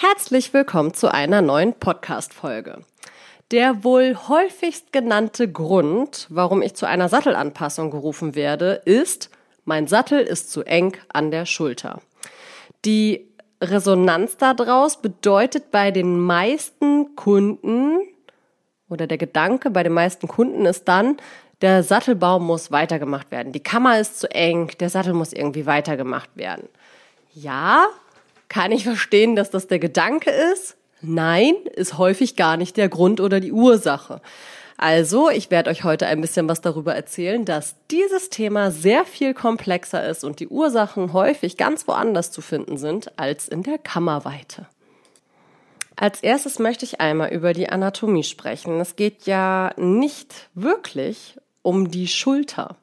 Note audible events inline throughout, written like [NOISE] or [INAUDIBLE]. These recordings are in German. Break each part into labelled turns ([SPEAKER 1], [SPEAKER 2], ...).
[SPEAKER 1] Herzlich willkommen zu einer neuen Podcast-Folge. Der wohl häufigst genannte Grund, warum ich zu einer Sattelanpassung gerufen werde, ist, mein Sattel ist zu eng an der Schulter. Die Resonanz daraus bedeutet bei den meisten Kunden oder der Gedanke bei den meisten Kunden ist dann, der Sattelbaum muss weitergemacht werden. Die Kammer ist zu eng, der Sattel muss irgendwie weitergemacht werden. Ja, kann ich verstehen, dass das der Gedanke ist? Nein, ist häufig gar nicht der Grund oder die Ursache. Also, ich werde euch heute ein bisschen was darüber erzählen, dass dieses Thema sehr viel komplexer ist und die Ursachen häufig ganz woanders zu finden sind als in der Kammerweite. Als erstes möchte ich einmal über die Anatomie sprechen. Es geht ja nicht wirklich um die Schulter,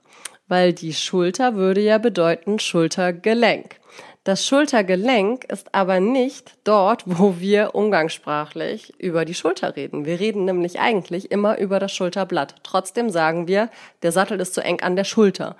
[SPEAKER 1] weil die Schulter würde ja bedeuten Schultergelenk. Das Schultergelenk ist aber nicht dort, wo wir umgangssprachlich über die Schulter reden. Wir reden nämlich eigentlich immer über das Schulterblatt. Trotzdem sagen wir, der Sattel ist zu eng an der Schulter.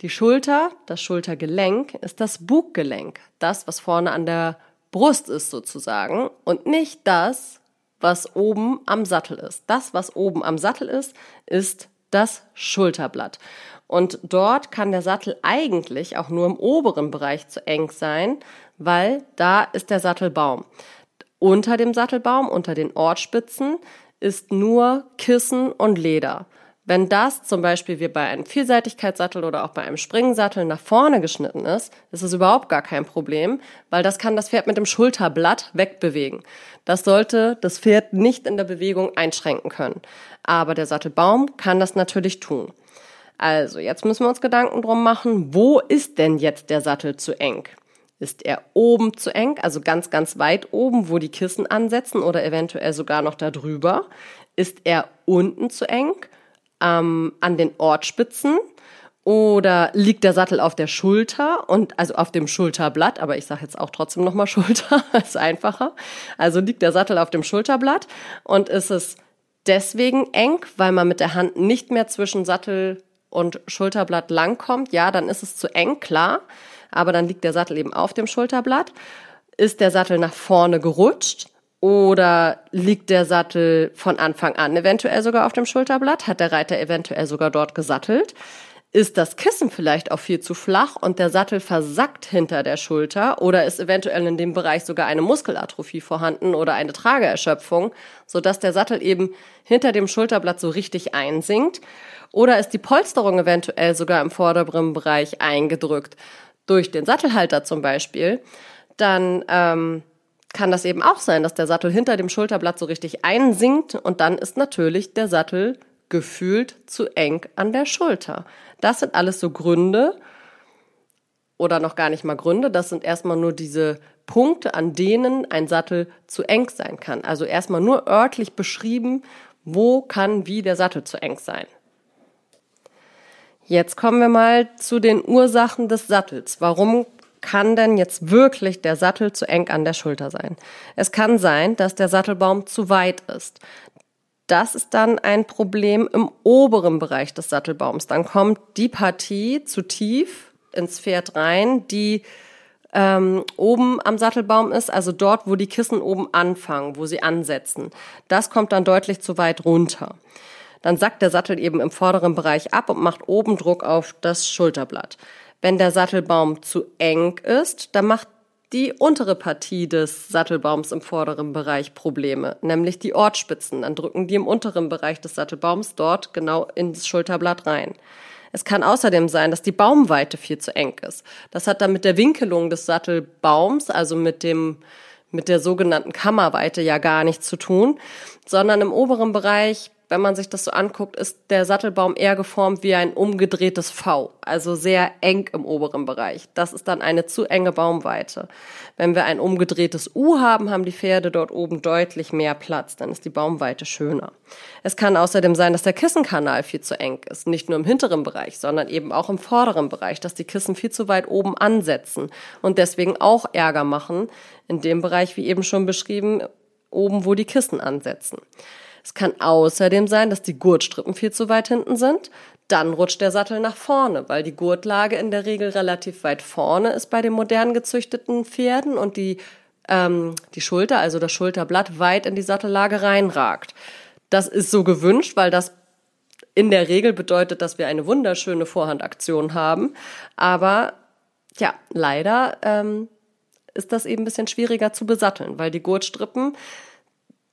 [SPEAKER 1] Die Schulter, das Schultergelenk, ist das Buggelenk. Das, was vorne an der Brust ist sozusagen und nicht das, was oben am Sattel ist. Das, was oben am Sattel ist, ist das Schulterblatt. Und dort kann der Sattel eigentlich auch nur im oberen Bereich zu eng sein, weil da ist der Sattelbaum. Unter dem Sattelbaum, unter den Ortspitzen, ist nur Kissen und Leder. Wenn das zum Beispiel wie bei einem Vielseitigkeitssattel oder auch bei einem Springensattel nach vorne geschnitten ist, ist es überhaupt gar kein Problem, weil das kann das Pferd mit dem Schulterblatt wegbewegen. Das sollte das Pferd nicht in der Bewegung einschränken können. Aber der Sattelbaum kann das natürlich tun. Also, jetzt müssen wir uns Gedanken drum machen, wo ist denn jetzt der Sattel zu eng? Ist er oben zu eng, also ganz, ganz weit oben, wo die Kissen ansetzen oder eventuell sogar noch da drüber? Ist er unten zu eng, ähm, an den Ortspitzen? Oder liegt der Sattel auf der Schulter und also auf dem Schulterblatt, aber ich sage jetzt auch trotzdem nochmal [LAUGHS] Schulter, ist einfacher. Also liegt der Sattel auf dem Schulterblatt und ist es deswegen eng, weil man mit der Hand nicht mehr zwischen Sattel und Schulterblatt lang kommt, ja, dann ist es zu eng, klar, aber dann liegt der Sattel eben auf dem Schulterblatt. Ist der Sattel nach vorne gerutscht oder liegt der Sattel von Anfang an eventuell sogar auf dem Schulterblatt? Hat der Reiter eventuell sogar dort gesattelt? Ist das Kissen vielleicht auch viel zu flach und der Sattel versackt hinter der Schulter oder ist eventuell in dem Bereich sogar eine Muskelatrophie vorhanden oder eine Trageerschöpfung, sodass der Sattel eben hinter dem Schulterblatt so richtig einsinkt? Oder ist die Polsterung eventuell sogar im vorderen Bereich eingedrückt durch den Sattelhalter zum Beispiel? Dann ähm, kann das eben auch sein, dass der Sattel hinter dem Schulterblatt so richtig einsinkt und dann ist natürlich der Sattel gefühlt zu eng an der Schulter. Das sind alles so Gründe oder noch gar nicht mal Gründe, das sind erstmal nur diese Punkte, an denen ein Sattel zu eng sein kann. Also erstmal nur örtlich beschrieben, wo kann wie der Sattel zu eng sein. Jetzt kommen wir mal zu den Ursachen des Sattels. Warum kann denn jetzt wirklich der Sattel zu eng an der Schulter sein? Es kann sein, dass der Sattelbaum zu weit ist. Das ist dann ein Problem im oberen Bereich des Sattelbaums. Dann kommt die Partie zu tief ins Pferd rein, die ähm, oben am Sattelbaum ist, also dort, wo die Kissen oben anfangen, wo sie ansetzen. Das kommt dann deutlich zu weit runter dann sackt der Sattel eben im vorderen Bereich ab und macht oben Druck auf das Schulterblatt. Wenn der Sattelbaum zu eng ist, dann macht die untere Partie des Sattelbaums im vorderen Bereich Probleme, nämlich die Ortspitzen. Dann drücken die im unteren Bereich des Sattelbaums dort genau ins Schulterblatt rein. Es kann außerdem sein, dass die Baumweite viel zu eng ist. Das hat dann mit der Winkelung des Sattelbaums, also mit dem mit der sogenannten Kammerweite ja gar nichts zu tun, sondern im oberen Bereich wenn man sich das so anguckt, ist der Sattelbaum eher geformt wie ein umgedrehtes V, also sehr eng im oberen Bereich. Das ist dann eine zu enge Baumweite. Wenn wir ein umgedrehtes U haben, haben die Pferde dort oben deutlich mehr Platz, dann ist die Baumweite schöner. Es kann außerdem sein, dass der Kissenkanal viel zu eng ist, nicht nur im hinteren Bereich, sondern eben auch im vorderen Bereich, dass die Kissen viel zu weit oben ansetzen und deswegen auch Ärger machen, in dem Bereich, wie eben schon beschrieben, oben, wo die Kissen ansetzen. Es kann außerdem sein, dass die Gurtstrippen viel zu weit hinten sind. Dann rutscht der Sattel nach vorne, weil die Gurtlage in der Regel relativ weit vorne ist bei den modern gezüchteten Pferden und die ähm, die Schulter, also das Schulterblatt, weit in die Sattellage reinragt. Das ist so gewünscht, weil das in der Regel bedeutet, dass wir eine wunderschöne Vorhandaktion haben. Aber ja, leider ähm, ist das eben ein bisschen schwieriger zu besatteln, weil die Gurtstrippen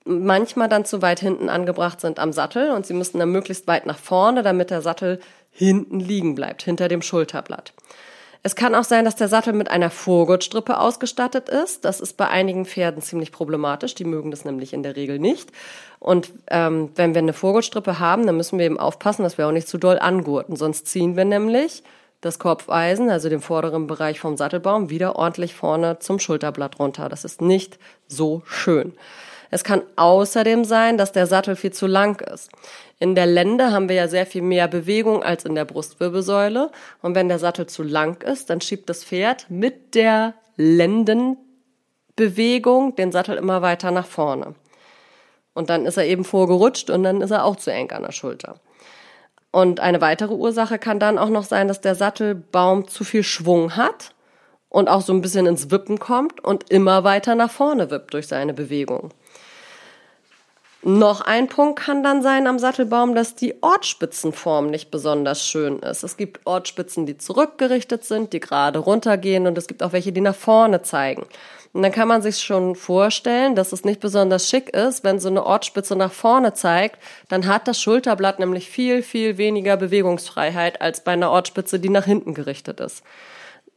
[SPEAKER 1] manchmal dann zu weit hinten angebracht sind am Sattel und sie müssen dann möglichst weit nach vorne, damit der Sattel hinten liegen bleibt, hinter dem Schulterblatt. Es kann auch sein, dass der Sattel mit einer Vorgurtstrippe ausgestattet ist. Das ist bei einigen Pferden ziemlich problematisch. Die mögen das nämlich in der Regel nicht. Und ähm, wenn wir eine Vorgurtstrippe haben, dann müssen wir eben aufpassen, dass wir auch nicht zu doll angurten. Sonst ziehen wir nämlich das Kopfeisen, also den vorderen Bereich vom Sattelbaum, wieder ordentlich vorne zum Schulterblatt runter. Das ist nicht so schön. Es kann außerdem sein, dass der Sattel viel zu lang ist. In der Lende haben wir ja sehr viel mehr Bewegung als in der Brustwirbelsäule. Und wenn der Sattel zu lang ist, dann schiebt das Pferd mit der Lendenbewegung den Sattel immer weiter nach vorne. Und dann ist er eben vorgerutscht und dann ist er auch zu eng an der Schulter. Und eine weitere Ursache kann dann auch noch sein, dass der Sattelbaum zu viel Schwung hat und auch so ein bisschen ins Wippen kommt und immer weiter nach vorne wippt durch seine Bewegung. Noch ein Punkt kann dann sein am Sattelbaum, dass die Ortspitzenform nicht besonders schön ist. Es gibt Ortspitzen, die zurückgerichtet sind, die gerade runtergehen und es gibt auch welche, die nach vorne zeigen. Und dann kann man sich schon vorstellen, dass es nicht besonders schick ist, wenn so eine Ortspitze nach vorne zeigt, dann hat das Schulterblatt nämlich viel, viel weniger Bewegungsfreiheit als bei einer Ortspitze, die nach hinten gerichtet ist.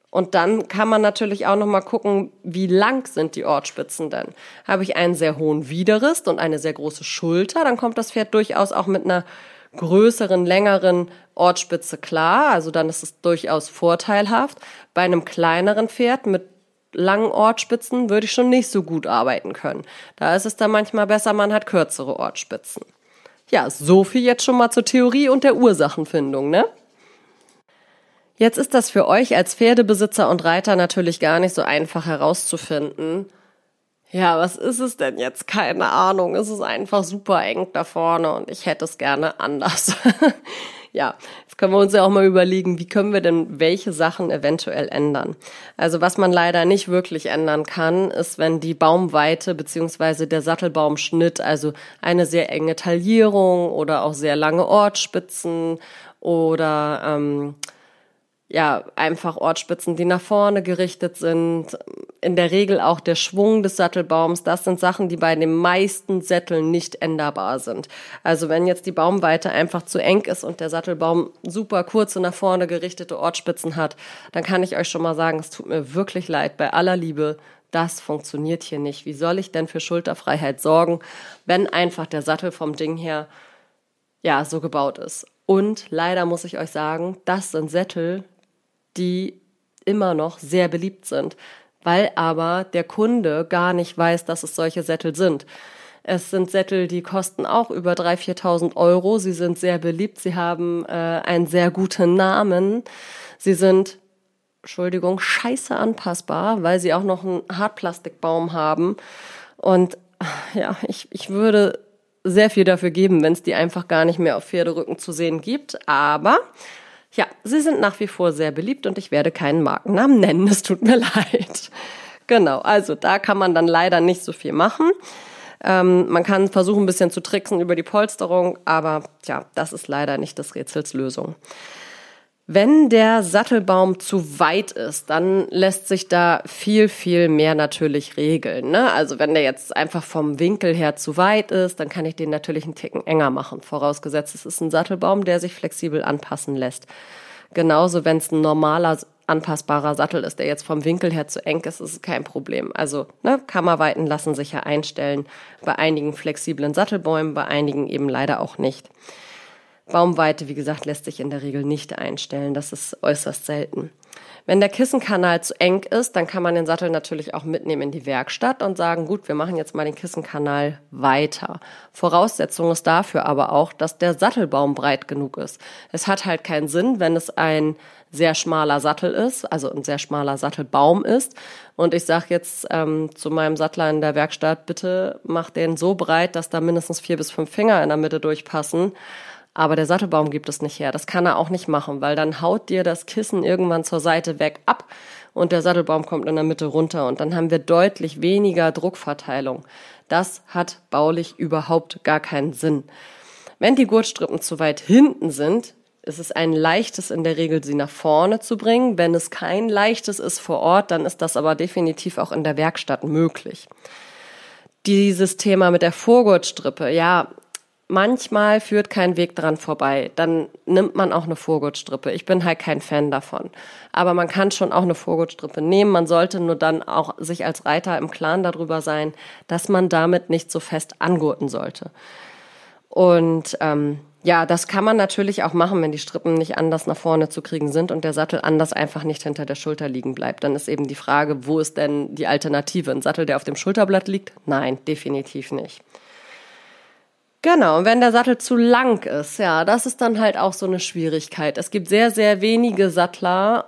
[SPEAKER 1] Und dann kann man natürlich auch noch mal gucken, wie lang sind die Ortspitzen denn? Habe ich einen sehr hohen Widerrist und eine sehr große Schulter, dann kommt das Pferd durchaus auch mit einer größeren, längeren Ortspitze klar. Also dann ist es durchaus vorteilhaft. Bei einem kleineren Pferd mit langen Ortspitzen würde ich schon nicht so gut arbeiten können. Da ist es dann manchmal besser, man hat kürzere Ortspitzen. Ja, so viel jetzt schon mal zur Theorie und der Ursachenfindung, ne? Jetzt ist das für euch als Pferdebesitzer und Reiter natürlich gar nicht so einfach herauszufinden. Ja, was ist es denn jetzt? Keine Ahnung. Es ist einfach super eng da vorne und ich hätte es gerne anders. [LAUGHS] ja, jetzt können wir uns ja auch mal überlegen, wie können wir denn welche Sachen eventuell ändern. Also was man leider nicht wirklich ändern kann, ist, wenn die Baumweite beziehungsweise der Sattelbaumschnitt, also eine sehr enge Taillierung oder auch sehr lange Ortspitzen oder ähm, ja, einfach Ortspitzen, die nach vorne gerichtet sind. In der Regel auch der Schwung des Sattelbaums. Das sind Sachen, die bei den meisten Sätteln nicht änderbar sind. Also wenn jetzt die Baumweite einfach zu eng ist und der Sattelbaum super kurze nach vorne gerichtete Ortspitzen hat, dann kann ich euch schon mal sagen, es tut mir wirklich leid. Bei aller Liebe, das funktioniert hier nicht. Wie soll ich denn für Schulterfreiheit sorgen, wenn einfach der Sattel vom Ding her ja so gebaut ist? Und leider muss ich euch sagen, das sind Sättel, die immer noch sehr beliebt sind, weil aber der Kunde gar nicht weiß, dass es solche Sättel sind. Es sind Sättel, die kosten auch über 3.000, 4.000 Euro. Sie sind sehr beliebt. Sie haben äh, einen sehr guten Namen. Sie sind, Entschuldigung, scheiße anpassbar, weil sie auch noch einen Hartplastikbaum haben. Und ja, ich, ich würde sehr viel dafür geben, wenn es die einfach gar nicht mehr auf Pferderücken zu sehen gibt. Aber ja, sie sind nach wie vor sehr beliebt und ich werde keinen Markennamen nennen. Es tut mir [LAUGHS] leid. Genau, also da kann man dann leider nicht so viel machen. Ähm, man kann versuchen, ein bisschen zu tricksen über die Polsterung, aber ja, das ist leider nicht des Rätsels Lösung. Wenn der Sattelbaum zu weit ist, dann lässt sich da viel, viel mehr natürlich regeln. Ne? Also wenn der jetzt einfach vom Winkel her zu weit ist, dann kann ich den natürlich einen Ticken enger machen. Vorausgesetzt, es ist ein Sattelbaum, der sich flexibel anpassen lässt. Genauso, wenn es ein normaler anpassbarer Sattel ist, der jetzt vom Winkel her zu eng ist, ist es kein Problem. Also ne, Kammerweiten lassen sich ja einstellen. Bei einigen flexiblen Sattelbäumen, bei einigen eben leider auch nicht. Baumweite, wie gesagt, lässt sich in der Regel nicht einstellen. Das ist äußerst selten. Wenn der Kissenkanal zu eng ist, dann kann man den Sattel natürlich auch mitnehmen in die Werkstatt und sagen, gut, wir machen jetzt mal den Kissenkanal weiter. Voraussetzung ist dafür aber auch, dass der Sattelbaum breit genug ist. Es hat halt keinen Sinn, wenn es ein sehr schmaler Sattel ist, also ein sehr schmaler Sattelbaum ist. Und ich sage jetzt ähm, zu meinem Sattler in der Werkstatt, bitte mach den so breit, dass da mindestens vier bis fünf Finger in der Mitte durchpassen Aber der Sattelbaum gibt es nicht her. Das kann er auch nicht machen, weil dann haut dir das Kissen irgendwann zur Seite weg ab und der Sattelbaum kommt in der Mitte runter und dann haben wir deutlich weniger Druckverteilung. Das hat baulich überhaupt gar keinen Sinn. Wenn die Gurtstrippen zu weit hinten sind, ist es ein leichtes in der Regel, sie nach vorne zu bringen. Wenn es kein leichtes ist vor Ort, dann ist das aber definitiv auch in der Werkstatt möglich. Dieses Thema mit der Vorgurtstrippe, ja, manchmal führt kein Weg dran vorbei. Dann nimmt man auch eine Vorgurtstrippe. Ich bin halt kein Fan davon. Aber man kann schon auch eine Vorgurtstrippe nehmen. Man sollte nur dann auch sich als Reiter im Klaren darüber sein, dass man damit nicht so fest angurten sollte. Und ähm, ja, das kann man natürlich auch machen, wenn die Strippen nicht anders nach vorne zu kriegen sind und der Sattel anders einfach nicht hinter der Schulter liegen bleibt. Dann ist eben die Frage, wo ist denn die Alternative? Ein Sattel, der auf dem Schulterblatt liegt? Nein, definitiv nicht. Genau, und wenn der Sattel zu lang ist, ja, das ist dann halt auch so eine Schwierigkeit. Es gibt sehr, sehr wenige Sattler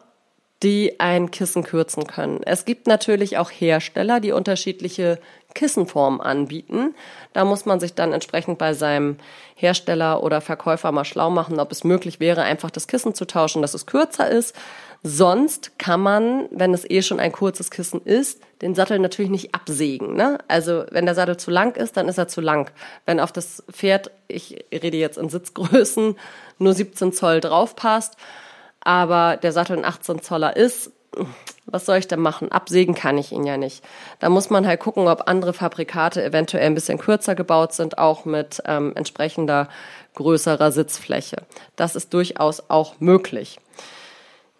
[SPEAKER 1] die ein Kissen kürzen können. Es gibt natürlich auch Hersteller, die unterschiedliche Kissenformen anbieten. Da muss man sich dann entsprechend bei seinem Hersteller oder Verkäufer mal schlau machen, ob es möglich wäre, einfach das Kissen zu tauschen, dass es kürzer ist. Sonst kann man, wenn es eh schon ein kurzes Kissen ist, den Sattel natürlich nicht absägen. Ne? Also wenn der Sattel zu lang ist, dann ist er zu lang. Wenn auf das Pferd, ich rede jetzt in Sitzgrößen, nur 17 Zoll drauf passt, aber der Sattel ein 18 Zoller ist, was soll ich denn machen? Absägen kann ich ihn ja nicht. Da muss man halt gucken, ob andere Fabrikate eventuell ein bisschen kürzer gebaut sind, auch mit ähm, entsprechender größerer Sitzfläche. Das ist durchaus auch möglich.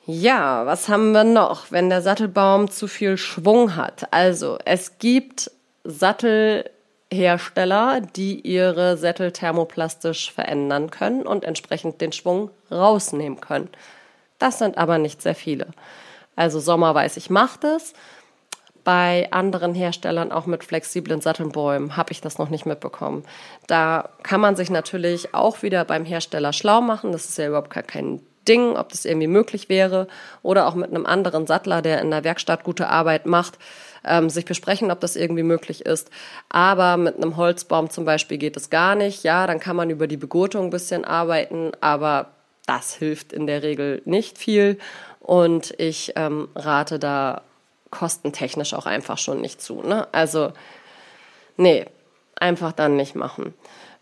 [SPEAKER 1] Ja, was haben wir noch, wenn der Sattelbaum zu viel Schwung hat? Also, es gibt Sattelhersteller, die ihre Sättel thermoplastisch verändern können und entsprechend den Schwung rausnehmen können. Das sind aber nicht sehr viele. Also Sommer weiß ich macht es. Bei anderen Herstellern, auch mit flexiblen Sattelbäumen, habe ich das noch nicht mitbekommen. Da kann man sich natürlich auch wieder beim Hersteller schlau machen. Das ist ja überhaupt gar kein Ding, ob das irgendwie möglich wäre. Oder auch mit einem anderen Sattler, der in der Werkstatt gute Arbeit macht, ähm, sich besprechen, ob das irgendwie möglich ist. Aber mit einem Holzbaum zum Beispiel geht es gar nicht. Ja, dann kann man über die Begurtung ein bisschen arbeiten, aber das hilft in der Regel nicht viel und ich ähm, rate da kostentechnisch auch einfach schon nicht zu. Ne? Also, nee, einfach dann nicht machen.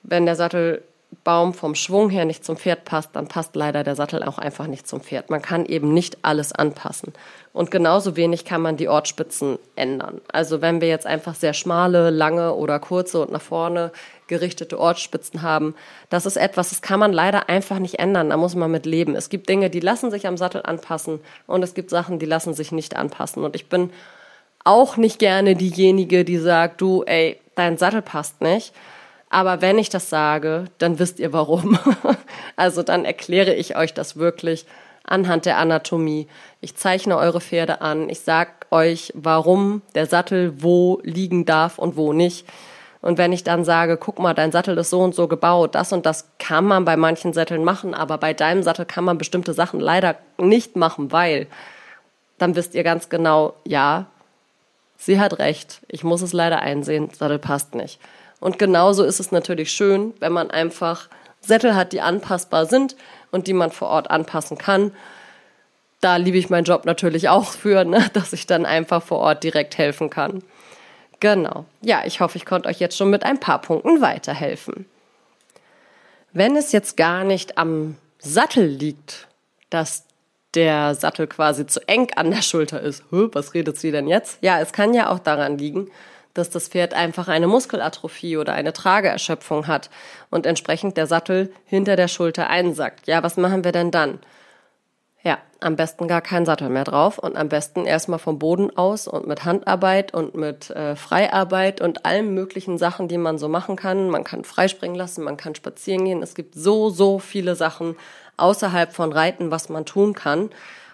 [SPEAKER 1] Wenn der Sattel Baum vom Schwung her nicht zum Pferd passt, dann passt leider der Sattel auch einfach nicht zum Pferd. Man kann eben nicht alles anpassen. Und genauso wenig kann man die Ortspitzen ändern. Also wenn wir jetzt einfach sehr schmale, lange oder kurze und nach vorne gerichtete Ortspitzen haben, das ist etwas, das kann man leider einfach nicht ändern. Da muss man mit leben. Es gibt Dinge, die lassen sich am Sattel anpassen und es gibt Sachen, die lassen sich nicht anpassen. Und ich bin auch nicht gerne diejenige, die sagt, du, ey, dein Sattel passt nicht aber wenn ich das sage, dann wisst ihr warum. [LAUGHS] also dann erkläre ich euch das wirklich anhand der Anatomie. Ich zeichne eure Pferde an. Ich sag euch, warum der Sattel wo liegen darf und wo nicht. Und wenn ich dann sage, guck mal, dein Sattel ist so und so gebaut, das und das kann man bei manchen Sätteln machen, aber bei deinem Sattel kann man bestimmte Sachen leider nicht machen, weil dann wisst ihr ganz genau, ja, sie hat recht. Ich muss es leider einsehen, Sattel passt nicht. Und genauso ist es natürlich schön, wenn man einfach Sättel hat, die anpassbar sind und die man vor Ort anpassen kann. Da liebe ich meinen Job natürlich auch für, ne, [LAUGHS] dass ich dann einfach vor Ort direkt helfen kann. Genau. Ja, ich hoffe, ich konnte euch jetzt schon mit ein paar Punkten weiterhelfen. Wenn es jetzt gar nicht am Sattel liegt, dass der Sattel quasi zu eng an der Schulter ist, was redet sie denn jetzt? Ja, es kann ja auch daran liegen, dass das Pferd einfach eine Muskelatrophie oder eine Trageerschöpfung hat und entsprechend der Sattel hinter der Schulter einsackt. Ja, was machen wir denn dann? Ja, am besten gar keinen Sattel mehr drauf und am besten erstmal vom Boden aus und mit Handarbeit und mit äh, Freiarbeit und allen möglichen Sachen, die man so machen kann. Man kann freispringen lassen, man kann spazieren gehen. Es gibt so, so viele Sachen außerhalb von Reiten, was man tun kann.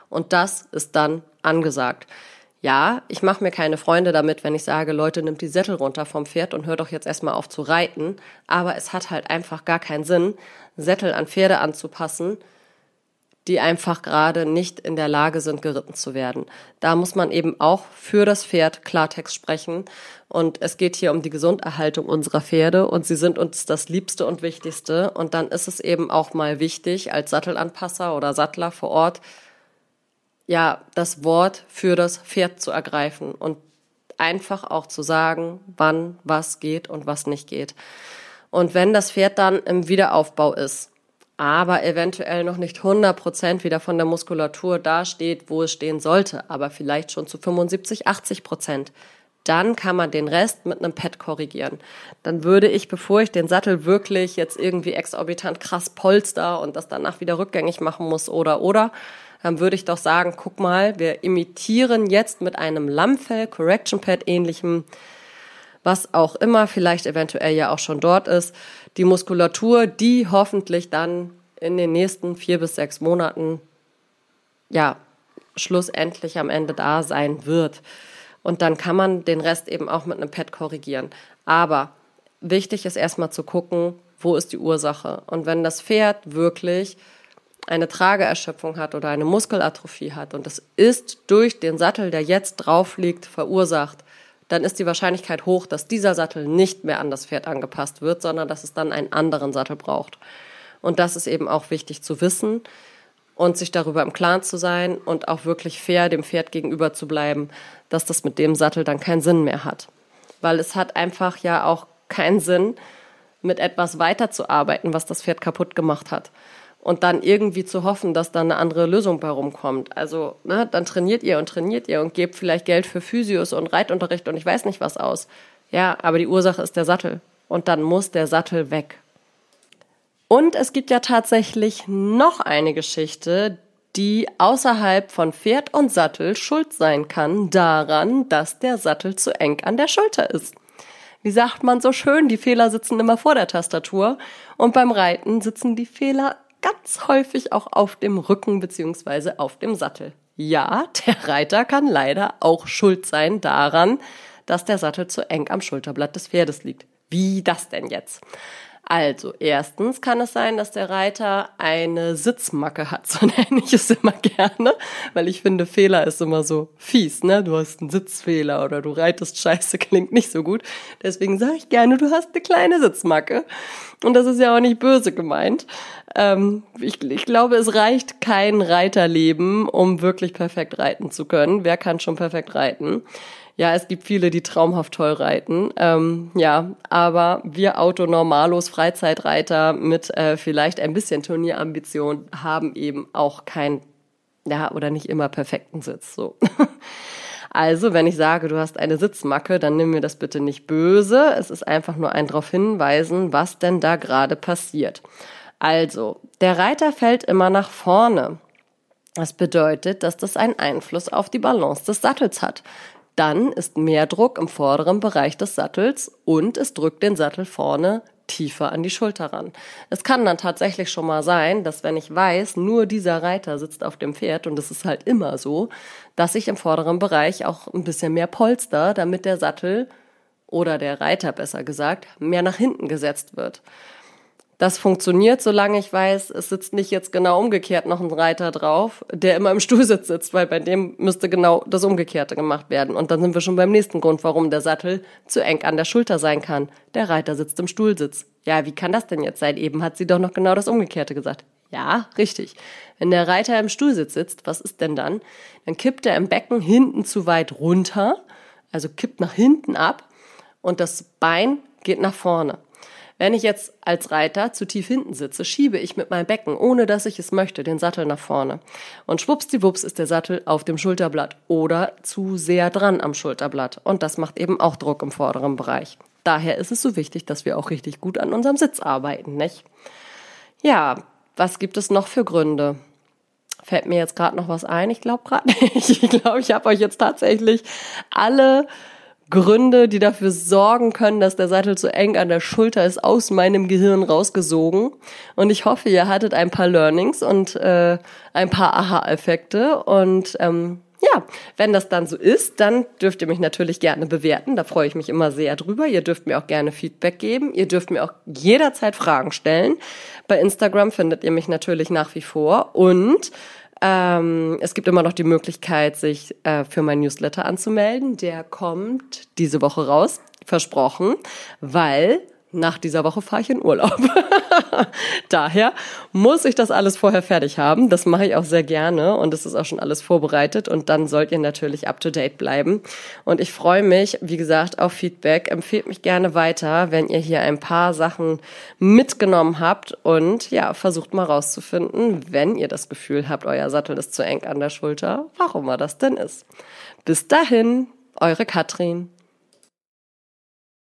[SPEAKER 1] Und das ist dann angesagt ja, ich mache mir keine Freunde damit, wenn ich sage, Leute, nimmt die Sättel runter vom Pferd und hört doch jetzt erstmal auf zu reiten. Aber es hat halt einfach gar keinen Sinn, Sättel an Pferde anzupassen, die einfach gerade nicht in der Lage sind, geritten zu werden. Da muss man eben auch für das Pferd Klartext sprechen. Und es geht hier um die Gesunderhaltung unserer Pferde und sie sind uns das Liebste und Wichtigste. Und dann ist es eben auch mal wichtig, als Sattelanpasser oder Sattler vor Ort, ja, das Wort für das Pferd zu ergreifen und einfach auch zu sagen, wann was geht und was nicht geht. Und wenn das Pferd dann im Wiederaufbau ist, aber eventuell noch nicht 100 Prozent wieder von der Muskulatur dasteht, wo es stehen sollte, aber vielleicht schon zu 75, 80 Prozent, dann kann man den Rest mit einem Pad korrigieren. Dann würde ich, bevor ich den Sattel wirklich jetzt irgendwie exorbitant krass polster und das danach wieder rückgängig machen muss oder oder, dann würde ich doch sagen, guck mal, wir imitieren jetzt mit einem Lammfell Correction Pad ähnlichem, was auch immer vielleicht eventuell ja auch schon dort ist, die Muskulatur, die hoffentlich dann in den nächsten vier bis sechs Monaten ja schlussendlich am Ende da sein wird. Und dann kann man den Rest eben auch mit einem Pad korrigieren. Aber wichtig ist erstmal zu gucken, wo ist die Ursache. Und wenn das Pferd wirklich eine Trageerschöpfung hat oder eine Muskelatrophie hat und das ist durch den Sattel, der jetzt drauf liegt, verursacht, dann ist die Wahrscheinlichkeit hoch, dass dieser Sattel nicht mehr an das Pferd angepasst wird, sondern dass es dann einen anderen Sattel braucht. Und das ist eben auch wichtig zu wissen und sich darüber im Klaren zu sein und auch wirklich fair dem Pferd gegenüber zu bleiben, dass das mit dem Sattel dann keinen Sinn mehr hat. Weil es hat einfach ja auch keinen Sinn, mit etwas weiterzuarbeiten, was das Pferd kaputt gemacht hat. Und dann irgendwie zu hoffen, dass da eine andere Lösung bei rumkommt. Also, ne, dann trainiert ihr und trainiert ihr und gebt vielleicht Geld für Physios und Reitunterricht und ich weiß nicht was aus. Ja, aber die Ursache ist der Sattel. Und dann muss der Sattel weg. Und es gibt ja tatsächlich noch eine Geschichte, die außerhalb von Pferd und Sattel schuld sein kann daran, dass der Sattel zu eng an der Schulter ist. Wie sagt man so schön, die Fehler sitzen immer vor der Tastatur und beim Reiten sitzen die Fehler ganz häufig auch auf dem Rücken beziehungsweise auf dem Sattel. Ja, der Reiter kann leider auch schuld sein daran, dass der Sattel zu eng am Schulterblatt des Pferdes liegt. Wie das denn jetzt? Also, erstens kann es sein, dass der Reiter eine Sitzmacke hat. [LAUGHS] So nenne ich es immer gerne, weil ich finde, Fehler ist immer so fies, ne? Du hast einen Sitzfehler oder du reitest scheiße, [LAUGHS] klingt nicht so gut. Deswegen sage ich gerne, du hast eine kleine Sitzmacke. Und das ist ja auch nicht böse gemeint. Ähm, ich, ich glaube, es reicht kein Reiterleben, um wirklich perfekt reiten zu können. Wer kann schon perfekt reiten? Ja, es gibt viele, die traumhaft toll reiten. Ähm, ja, aber wir Autonormalos Freizeitreiter mit äh, vielleicht ein bisschen Turnierambition haben eben auch kein, ja, oder nicht immer perfekten Sitz. So. [LAUGHS] Also, wenn ich sage, du hast eine Sitzmacke, dann nimm mir das bitte nicht böse. Es ist einfach nur ein darauf hinweisen, was denn da gerade passiert. Also, der Reiter fällt immer nach vorne. Das bedeutet, dass das einen Einfluss auf die Balance des Sattels hat. Dann ist mehr Druck im vorderen Bereich des Sattels und es drückt den Sattel vorne tiefer an die Schulter ran. Es kann dann tatsächlich schon mal sein, dass wenn ich weiß, nur dieser Reiter sitzt auf dem Pferd und es ist halt immer so, dass ich im vorderen Bereich auch ein bisschen mehr polster, damit der Sattel oder der Reiter besser gesagt mehr nach hinten gesetzt wird. Das funktioniert, solange ich weiß, es sitzt nicht jetzt genau umgekehrt noch ein Reiter drauf, der immer im Stuhlsitz sitzt, weil bei dem müsste genau das Umgekehrte gemacht werden. Und dann sind wir schon beim nächsten Grund, warum der Sattel zu eng an der Schulter sein kann. Der Reiter sitzt im Stuhlsitz. Ja, wie kann das denn jetzt sein? Eben hat sie doch noch genau das Umgekehrte gesagt. Ja, richtig. Wenn der Reiter im Stuhlsitz sitzt, was ist denn dann? Dann kippt er im Becken hinten zu weit runter, also kippt nach hinten ab und das Bein geht nach vorne. Wenn ich jetzt als Reiter zu tief hinten sitze, schiebe ich mit meinem Becken, ohne dass ich es möchte, den Sattel nach vorne. Und schwuppsdiwupps ist der Sattel auf dem Schulterblatt oder zu sehr dran am Schulterblatt. Und das macht eben auch Druck im vorderen Bereich. Daher ist es so wichtig, dass wir auch richtig gut an unserem Sitz arbeiten, nicht? Ja, was gibt es noch für Gründe? Fällt mir jetzt gerade noch was ein? Ich glaube gerade [LAUGHS] nicht. Ich glaube, ich habe euch jetzt tatsächlich alle Gründe, die dafür sorgen können, dass der Sattel zu eng an der Schulter ist, aus meinem Gehirn rausgesogen. Und ich hoffe, ihr hattet ein paar Learnings und äh, ein paar Aha-Effekte. Und ähm, ja, wenn das dann so ist, dann dürft ihr mich natürlich gerne bewerten. Da freue ich mich immer sehr drüber. Ihr dürft mir auch gerne Feedback geben. Ihr dürft mir auch jederzeit Fragen stellen. Bei Instagram findet ihr mich natürlich nach wie vor. Und ähm, es gibt immer noch die Möglichkeit, sich äh, für mein Newsletter anzumelden. Der kommt diese Woche raus, versprochen, weil nach dieser Woche fahre ich in Urlaub. [LAUGHS] Daher muss ich das alles vorher fertig haben. Das mache ich auch sehr gerne und es ist auch schon alles vorbereitet und dann sollt ihr natürlich up to date bleiben. Und ich freue mich, wie gesagt, auf Feedback. Empfehlt mich gerne weiter, wenn ihr hier ein paar Sachen mitgenommen habt und ja, versucht mal rauszufinden, wenn ihr das Gefühl habt, euer Sattel ist zu eng an der Schulter, warum er das denn ist. Bis dahin, eure Katrin.